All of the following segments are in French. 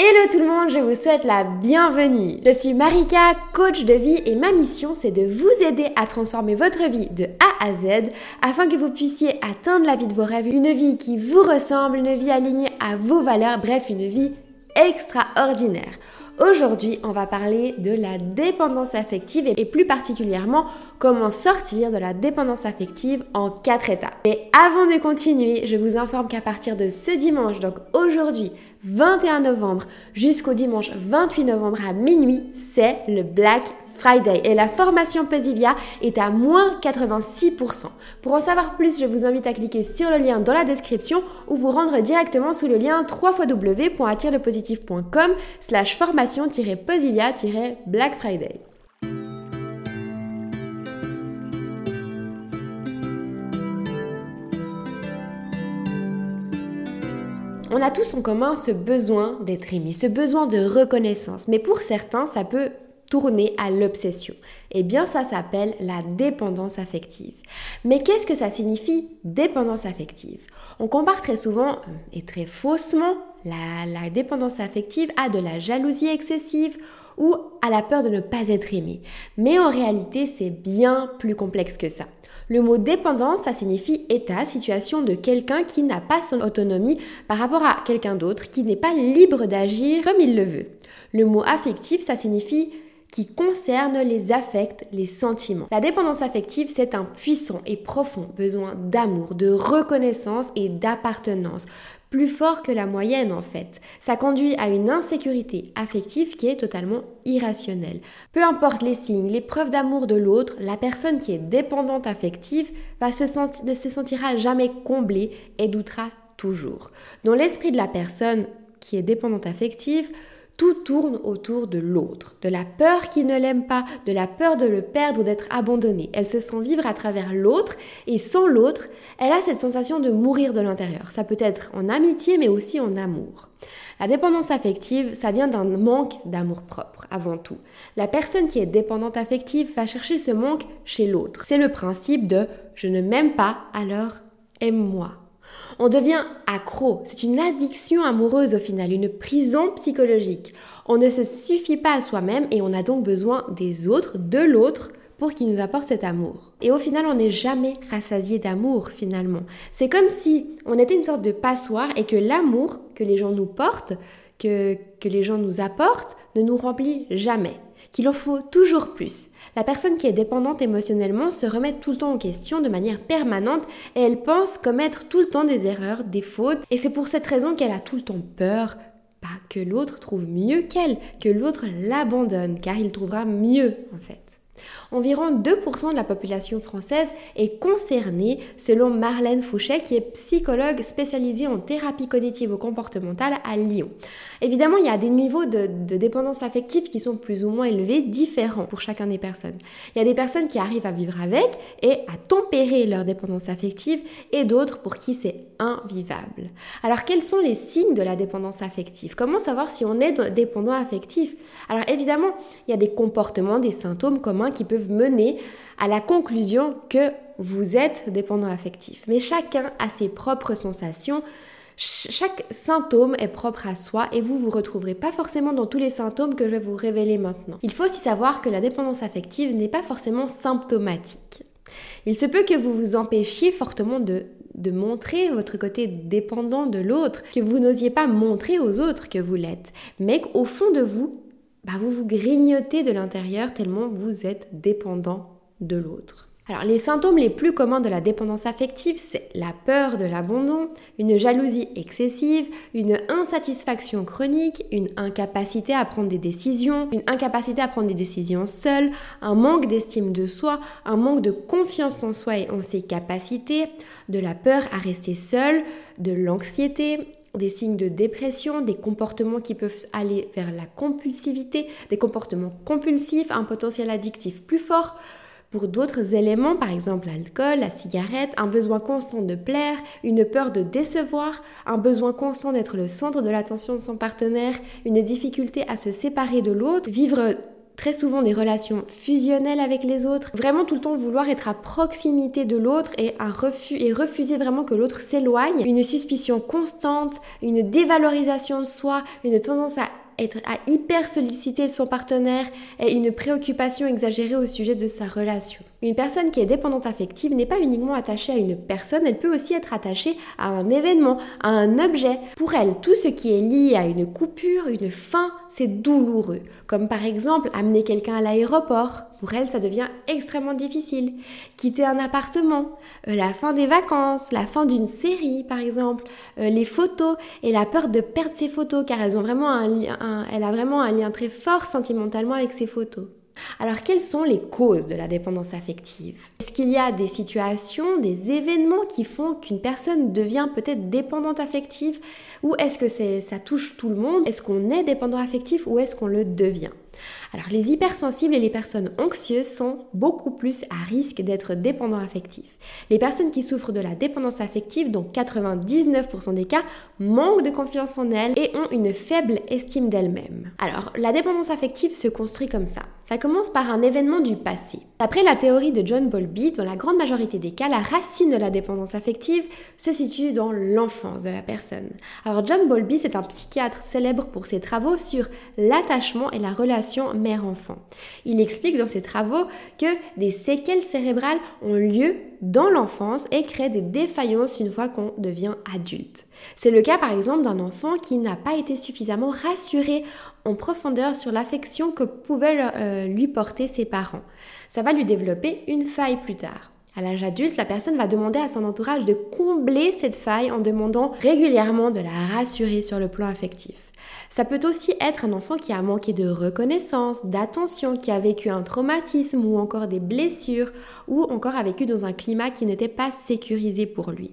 Hello tout le monde, je vous souhaite la bienvenue. Je suis Marika, coach de vie et ma mission c'est de vous aider à transformer votre vie de A à Z afin que vous puissiez atteindre la vie de vos rêves, une vie qui vous ressemble, une vie alignée à vos valeurs, bref une vie extraordinaire. Aujourd'hui, on va parler de la dépendance affective et plus particulièrement comment sortir de la dépendance affective en quatre étapes. Et avant de continuer, je vous informe qu'à partir de ce dimanche, donc aujourd'hui, 21 novembre, jusqu'au dimanche 28 novembre à minuit, c'est le Black Friday et la formation Posivia est à moins 86%. Pour en savoir plus, je vous invite à cliquer sur le lien dans la description ou vous rendre directement sous le lien www.attirelepositif.com slash formation-posivia-black Friday. On a tous en commun ce besoin d'être aimé, ce besoin de reconnaissance, mais pour certains, ça peut tourner à l'obsession. Eh bien, ça s'appelle la dépendance affective. Mais qu'est-ce que ça signifie dépendance affective? On compare très souvent et très faussement la, la, dépendance affective à de la jalousie excessive ou à la peur de ne pas être aimé. Mais en réalité, c'est bien plus complexe que ça. Le mot dépendance, ça signifie état, situation de quelqu'un qui n'a pas son autonomie par rapport à quelqu'un d'autre, qui n'est pas libre d'agir comme il le veut. Le mot affectif, ça signifie qui concerne les affects, les sentiments. La dépendance affective, c'est un puissant et profond besoin d'amour, de reconnaissance et d'appartenance, plus fort que la moyenne en fait. Ça conduit à une insécurité affective qui est totalement irrationnelle. Peu importe les signes, les preuves d'amour de l'autre, la personne qui est dépendante affective va ne se sentira jamais comblée et doutera toujours. Dans l'esprit de la personne qui est dépendante affective, tout tourne autour de l'autre, de la peur qu'il ne l'aime pas, de la peur de le perdre ou d'être abandonnée. Elle se sent vivre à travers l'autre et sans l'autre, elle a cette sensation de mourir de l'intérieur. Ça peut être en amitié mais aussi en amour. La dépendance affective, ça vient d'un manque d'amour propre avant tout. La personne qui est dépendante affective va chercher ce manque chez l'autre. C'est le principe de je ne m'aime pas, alors aime-moi. On devient accro. C'est une addiction amoureuse au final, une prison psychologique. On ne se suffit pas à soi-même et on a donc besoin des autres, de l'autre, pour qu'il nous apporte cet amour. Et au final, on n'est jamais rassasié d'amour finalement. C'est comme si on était une sorte de passoire et que l'amour que les gens nous portent, que, que les gens nous apportent, ne nous remplit jamais. Qu'il en faut toujours plus. La personne qui est dépendante émotionnellement se remet tout le temps en question de manière permanente et elle pense commettre tout le temps des erreurs, des fautes. Et c'est pour cette raison qu'elle a tout le temps peur, pas que l'autre trouve mieux qu'elle, que l'autre l'abandonne, car il trouvera mieux en fait. Environ 2% de la population française est concernée selon Marlène Fouché qui est psychologue spécialisée en thérapie cognitive comportementale à Lyon. Évidemment, il y a des niveaux de, dépendance affective qui sont plus ou moins élevés, différents pour chacun des personnes. Il y a des personnes qui arrivent à vivre avec et à tempérer leur dépendance affective et d'autres pour qui c'est invivable. Alors quels sont les signes de la dépendance affective? Comment savoir si on est dépendant affectif? Alors évidemment, il y a des comportements, des symptômes communs qui peuvent mener à la conclusion que vous êtes dépendant affectif. Mais chacun a ses propres sensations. Chaque symptôme est propre à soi et vous vous retrouverez pas forcément dans tous les symptômes que je vais vous révéler maintenant. Il faut aussi savoir que la dépendance affective n'est pas forcément symptomatique. Il se peut que vous vous empêchiez fortement de de montrer votre côté dépendant de l'autre, que vous n'osiez pas montrer aux autres que vous l'êtes, mais qu'au fond de vous, bah, vous vous grignotez de l'intérieur tellement vous êtes dépendant de l'autre. Alors les symptômes les plus communs de la dépendance affective, c'est la peur de l'abandon, une jalousie excessive, une insatisfaction chronique, une incapacité à prendre des décisions, une incapacité à prendre des décisions seule, un manque d'estime de soi, un manque de confiance en soi et en ses capacités, de la peur à rester seul, de l'anxiété, des signes de dépression, des comportements qui peuvent aller vers la compulsivité, des comportements compulsifs, un potentiel addictif plus fort, pour d'autres éléments, par exemple l'alcool, la cigarette, un besoin constant de plaire, une peur de décevoir, un besoin constant d'être le centre de l'attention de son partenaire, une difficulté à se séparer de l'autre, vivre très souvent des relations fusionnelles avec les autres, vraiment tout le temps vouloir être à proximité de l'autre et, et refuser vraiment que l'autre s'éloigne, une suspicion constante, une dévalorisation de soi, une tendance à être à hyper solliciter son partenaire et une préoccupation exagérée au sujet de sa relation. Une personne qui est dépendante affective n'est pas uniquement attachée à une personne, elle peut aussi être attachée à un événement, à un objet. Pour elle, tout ce qui est lié à une coupure, une fin, c'est douloureux. Comme par exemple amener quelqu'un à l'aéroport. Pour elle, ça devient extrêmement difficile. Quitter un appartement, euh, la fin des vacances, la fin d'une série par exemple, euh, les photos et la peur de perdre ses photos car elles ont vraiment un, elle a vraiment un lien très fort sentimentalement avec ses photos. Alors quelles sont les causes de la dépendance affective? Est-ce qu'il y a des situations, des événements qui font qu'une personne devient peut-être dépendante affective? Ou est-ce que ça touche tout le monde? Est-ce qu'on est dépendant affectif ou est-ce qu'on le devient? Alors les hypersensibles et les personnes anxieuses sont beaucoup plus à risque d'être dépendants affectifs. Les personnes qui souffrent de la dépendance affective, dont 99% des cas, manquent de confiance en elles et ont une faible estime d'elles-mêmes. Alors la dépendance affective se construit comme ça. Ça commence par un événement du passé. D'après la théorie de John Bowlby, dans la grande majorité des cas, la racine de la dépendance affective se situe dans l'enfance de la personne. Alors John Bowlby, c'est un psychiatre célèbre pour ses travaux sur l'attachement et la relation mère-enfant. Il explique dans ses travaux que des séquelles cérébrales ont lieu dans l'enfance et créent des défaillances une fois qu'on devient adulte. C'est le cas par exemple d'un enfant qui n'a pas été suffisamment rassuré en profondeur sur l'affection que pouvaient euh, lui porter ses parents. Ça va lui développer une faille plus tard. À l'âge adulte, la personne va demander à son entourage de combler cette faille en demandant régulièrement de la rassurer sur le plan affectif. Ça peut aussi être un enfant qui a manqué de reconnaissance, d'attention, qui a vécu un traumatisme ou encore des blessures ou encore a vécu dans un climat qui n'était pas sécurisé pour lui.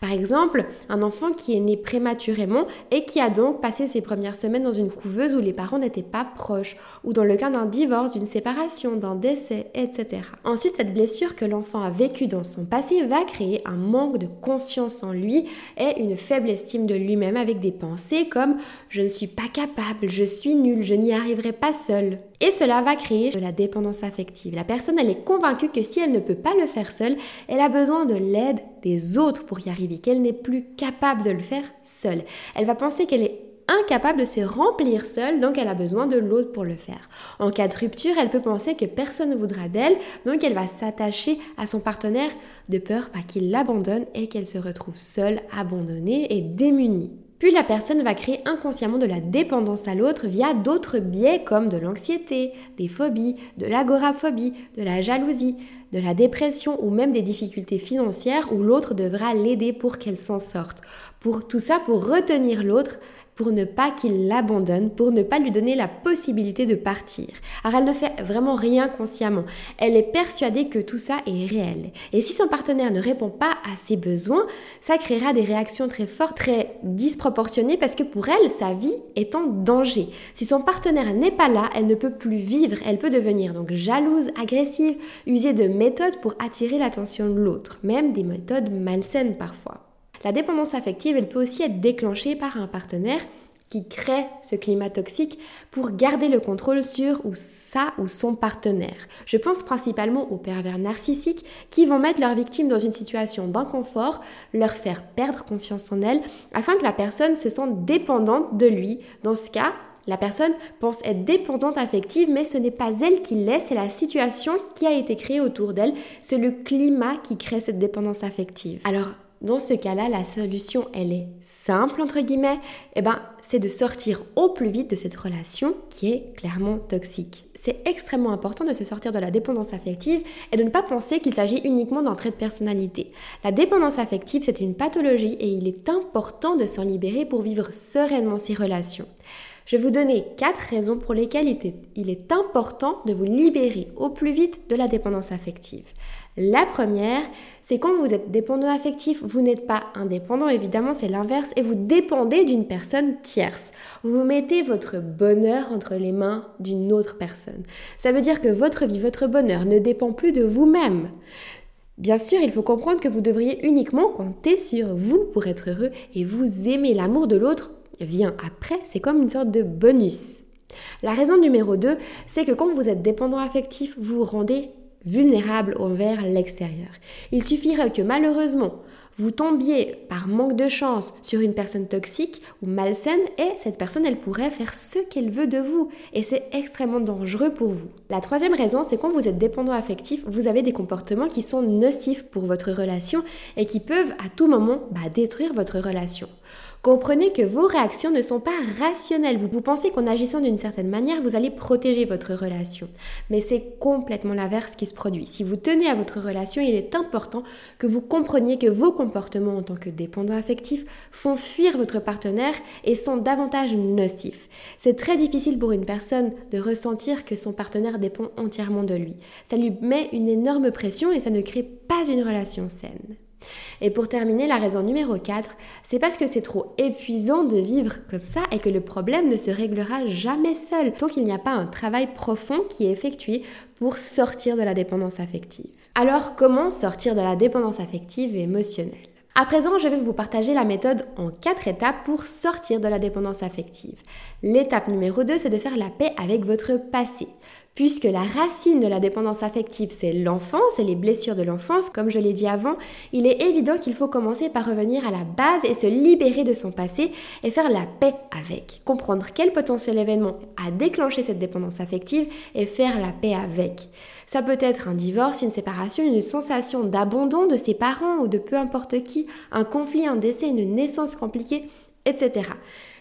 Par exemple, un enfant qui est né prématurément et qui a donc passé ses premières semaines dans une couveuse où les parents n'étaient pas proches, ou dans le cas d'un divorce, d'une séparation, d'un décès, etc. Ensuite, cette blessure que l'enfant a vécue dans son passé va créer un manque de confiance en lui et une faible estime de lui-même avec des pensées comme je ne suis pas capable, je suis nul, je n'y arriverai pas seul. Et cela va créer de la dépendance affective. La personne, elle est convaincue que si elle ne peut pas le faire seule, elle a besoin de l'aide des autres pour y arriver, qu'elle n'est plus capable de le faire seule. Elle va penser qu'elle est incapable de se remplir seule, donc elle a besoin de l'autre pour le faire. En cas de rupture, elle peut penser que personne ne voudra d'elle, donc elle va s'attacher à son partenaire de peur bah, qu'il l'abandonne et qu'elle se retrouve seule, abandonnée et démunie. Puis la personne va créer inconsciemment de la dépendance à l'autre via d'autres biais comme de l'anxiété, des phobies, de l'agoraphobie, de la jalousie, de la dépression ou même des difficultés financières où l'autre devra l'aider pour qu'elle s'en sorte. Pour tout ça, pour retenir l'autre pour ne pas qu'il l'abandonne, pour ne pas lui donner la possibilité de partir. Alors elle ne fait vraiment rien consciemment. Elle est persuadée que tout ça est réel. Et si son partenaire ne répond pas à ses besoins, ça créera des réactions très fortes, très disproportionnées parce que pour elle, sa vie est en danger. Si son partenaire n'est pas là, elle ne peut plus vivre. Elle peut devenir donc jalouse, agressive, user de méthodes pour attirer l'attention de l'autre, même des méthodes malsaines parfois. La dépendance affective, elle peut aussi être déclenchée par un partenaire qui crée ce climat toxique pour garder le contrôle sur ou sa ou son partenaire. Je pense principalement aux pervers narcissiques qui vont mettre leur victime dans une situation d'inconfort, leur faire perdre confiance en elle afin que la personne se sente dépendante de lui. Dans ce cas, la personne pense être dépendante affective, mais ce n'est pas elle qui l'est, c'est la situation qui a été créée autour d'elle, c'est le climat qui crée cette dépendance affective. Alors, dans ce cas-là, la solution, elle est simple, entre guillemets, eh ben, c'est de sortir au plus vite de cette relation qui est clairement toxique. C'est extrêmement important de se sortir de la dépendance affective et de ne pas penser qu'il s'agit uniquement d'un trait de personnalité. La dépendance affective, c'est une pathologie et il est important de s'en libérer pour vivre sereinement ces relations. Je vais vous donner quatre raisons pour lesquelles il est important de vous libérer au plus vite de la dépendance affective. La première, c'est quand vous êtes dépendant affectif, vous n'êtes pas indépendant, évidemment, c'est l'inverse, et vous dépendez d'une personne tierce. Vous mettez votre bonheur entre les mains d'une autre personne. Ça veut dire que votre vie, votre bonheur ne dépend plus de vous-même. Bien sûr, il faut comprendre que vous devriez uniquement compter sur vous pour être heureux et vous aimer. L'amour de l'autre vient après, c'est comme une sorte de bonus. La raison numéro 2, c'est que quand vous êtes dépendant affectif, vous vous rendez vulnérable envers l'extérieur. Il suffirait que malheureusement, vous tombiez par manque de chance sur une personne toxique ou malsaine et cette personne, elle pourrait faire ce qu'elle veut de vous et c'est extrêmement dangereux pour vous. La troisième raison, c'est quand vous êtes dépendant affectif, vous avez des comportements qui sont nocifs pour votre relation et qui peuvent à tout moment bah, détruire votre relation. Comprenez que vos réactions ne sont pas rationnelles. Vous, pensez qu'en agissant d'une certaine manière, vous allez protéger votre relation. Mais c'est complètement l'inverse qui se produit. Si vous tenez à votre relation, il est important que vous compreniez que vos comportements en tant que dépendant affectif font fuir votre partenaire et sont davantage nocifs. C'est très difficile pour une personne de ressentir que son partenaire dépend entièrement de lui. Ça lui met une énorme pression et ça ne crée pas une relation saine. Et pour terminer, la raison numéro 4, c'est parce que c'est trop épuisant de vivre comme ça et que le problème ne se réglera jamais seul tant qu'il n'y a pas un travail profond qui est effectué pour sortir de la dépendance affective. Alors comment sortir de la dépendance affective et émotionnelle? À présent, je vais vous partager la méthode en quatre étapes pour sortir de la dépendance affective. L'étape numéro 2, c'est de faire la paix avec votre passé puisque la racine de la dépendance affective, c'est l'enfance et les blessures de l'enfance, comme je l'ai dit avant, il est évident qu'il faut commencer par revenir à la base et se libérer de son passé et faire la paix avec. Comprendre quel potentiel événement a déclenché cette dépendance affective et faire la paix avec. Ça peut être un divorce, une séparation, une sensation d'abandon de ses parents ou de peu importe qui, un conflit, un décès, une naissance compliquée, etc.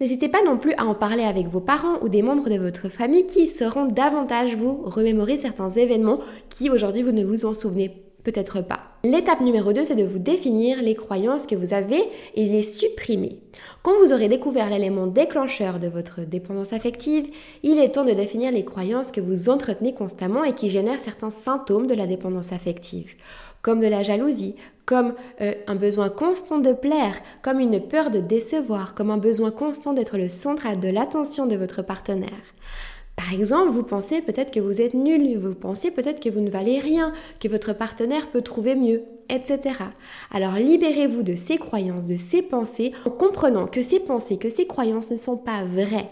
N'hésitez pas non plus à en parler avec vos parents ou des membres de votre famille qui sauront davantage vous remémorer certains événements qui aujourd'hui vous ne vous en souvenez peut-être pas. L'étape numéro 2, c'est de vous définir les croyances que vous avez et les supprimer. Quand vous aurez découvert l'élément déclencheur de votre dépendance affective, il est temps de définir les croyances que vous entretenez constamment et qui génèrent certains symptômes de la dépendance affective comme de la jalousie, comme euh, un besoin constant de plaire, comme une peur de décevoir, comme un besoin constant d'être le centre de l'attention de votre partenaire. Par exemple, vous pensez peut-être que vous êtes nul, vous pensez peut-être que vous ne valez rien, que votre partenaire peut trouver mieux, etc. Alors libérez-vous de ces croyances, de ces pensées, en comprenant que ces pensées, que ces croyances ne sont pas vraies,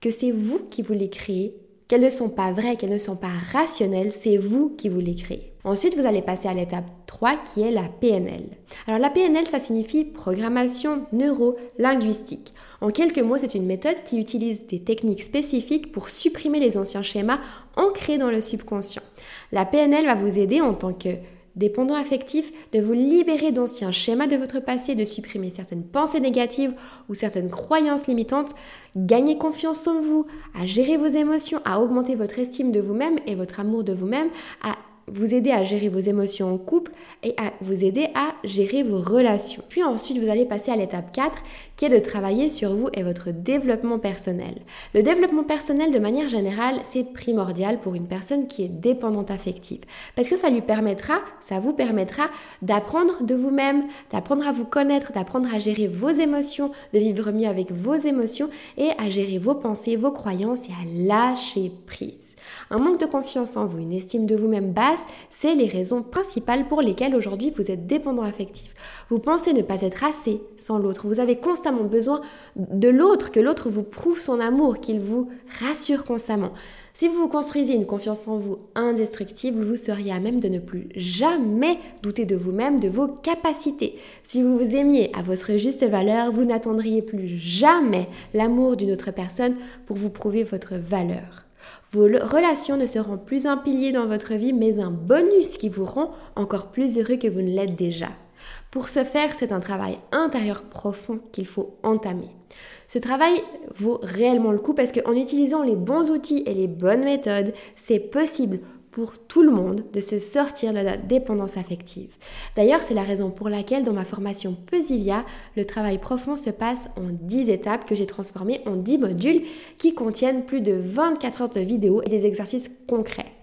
que c'est vous qui vous les créez qu'elles ne sont pas vraies, qu'elles ne sont pas rationnelles, c'est vous qui vous les créez. Ensuite, vous allez passer à l'étape 3 qui est la PNL. Alors la PNL, ça signifie programmation neuro-linguistique. En quelques mots, c'est une méthode qui utilise des techniques spécifiques pour supprimer les anciens schémas ancrés dans le subconscient. La PNL va vous aider en tant que dépendant affectif, de vous libérer d'anciens schémas de votre passé, de supprimer certaines pensées négatives ou certaines croyances limitantes, gagner confiance en vous, à gérer vos émotions, à augmenter votre estime de vous-même et votre amour de vous-même, à vous aider à gérer vos émotions en couple et à vous aider à gérer vos relations. Puis ensuite, vous allez passer à l'étape 4 qui est de travailler sur vous et votre développement personnel. Le développement personnel, de manière générale, c'est primordial pour une personne qui est dépendante affective parce que ça lui permettra, ça vous permettra d'apprendre de vous-même, d'apprendre à vous connaître, d'apprendre à gérer vos émotions, de vivre mieux avec vos émotions et à gérer vos pensées, vos croyances et à lâcher prise. Un manque de confiance en vous, une estime de vous-même basse, c'est les raisons principales pour lesquelles aujourd'hui vous êtes dépendant affectif. Vous pensez ne pas être assez sans l'autre. Vous avez constamment besoin de l'autre, que l'autre vous prouve son amour, qu'il vous rassure constamment. Si vous vous construisez une confiance en vous indestructible, vous seriez à même de ne plus jamais douter de vous-même, de vos capacités. Si vous vous aimiez à votre juste valeur, vous n'attendriez plus jamais l'amour d'une autre personne pour vous prouver votre valeur. Vos relations ne seront plus un pilier dans votre vie, mais un bonus qui vous rend encore plus heureux que vous ne l'êtes déjà. Pour ce faire, c'est un travail intérieur profond qu'il faut entamer. Ce travail vaut réellement le coup parce qu'en utilisant les bons outils et les bonnes méthodes, c'est possible pour tout le monde de se sortir de la dépendance affective. D'ailleurs, c'est la raison pour laquelle dans ma formation Pesivia, le travail profond se passe en 10 étapes que j'ai transformées en 10 modules qui contiennent plus de 24 heures de vidéos et des exercices concrets.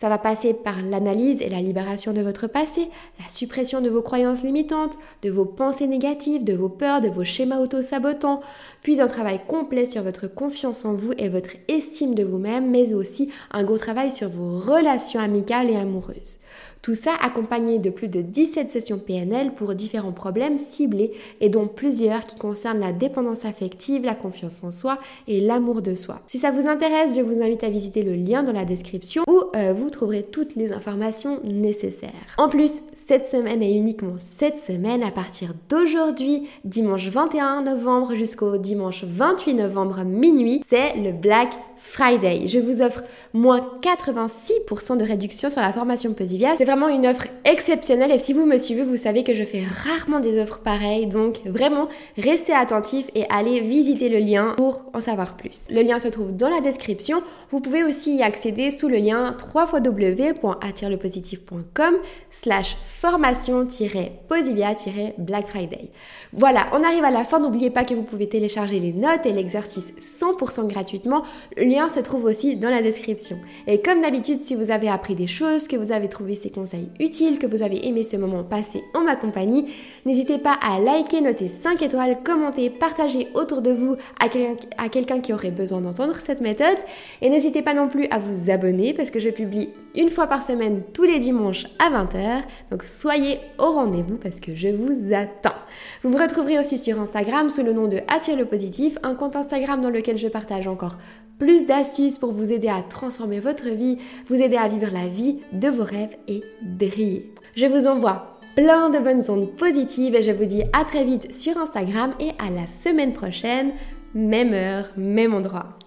Ça va passer par l'analyse et la libération de votre passé, la suppression de vos croyances limitantes, de vos pensées négatives, de vos peurs, de vos schémas auto-sabotants, puis d'un travail complet sur votre confiance en vous et votre estime de vous-même, mais aussi un gros travail sur vos relations amicales et amoureuses. Tout ça accompagné de plus de 17 sessions PNL pour différents problèmes ciblés et dont plusieurs qui concernent la dépendance affective, la confiance en soi et l'amour de soi. Si ça vous intéresse, je vous invite à visiter le lien dans la description où euh, vous trouverez toutes les informations nécessaires. En plus, cette semaine et uniquement cette semaine, à partir d'aujourd'hui, dimanche 21 novembre jusqu'au dimanche 28 novembre minuit, c'est le Black Friday. Je vous offre moins 86% de réduction sur la formation Posivia. Vraiment une offre exceptionnelle et si vous me suivez, vous savez que je fais rarement des offres pareilles. Donc vraiment, restez attentifs et allez visiter le lien pour en savoir plus. Le lien se trouve dans la description. Vous pouvez aussi y accéder sous le lien www.attirelepositif.com slash formation-posivia-black Friday. Voilà, on arrive à la fin. N'oubliez pas que vous pouvez télécharger les notes et l'exercice 100% gratuitement. Le lien se trouve aussi dans la description. Et comme d'habitude, si vous avez appris des choses, que vous avez trouvé ces conseils utiles, que vous avez aimé ce moment passé en ma compagnie, n'hésitez pas à liker, noter 5 étoiles, commenter, partager autour de vous à quelqu'un qui aurait besoin d'entendre cette méthode. Et n'hésitez pas non plus à vous abonner parce que je publie une fois par semaine tous les dimanches à 20h. Donc soyez au rendez-vous parce que je vous attends. Vous me retrouverez aussi sur Instagram sous le nom de Attire le positif, un compte Instagram dans lequel je partage encore plus d'astuces pour vous aider à transformer votre vie, vous aider à vivre la vie de vos rêves et briller. Je vous envoie plein de bonnes ondes positives et je vous dis à très vite sur Instagram et à la semaine prochaine, même heure, même endroit.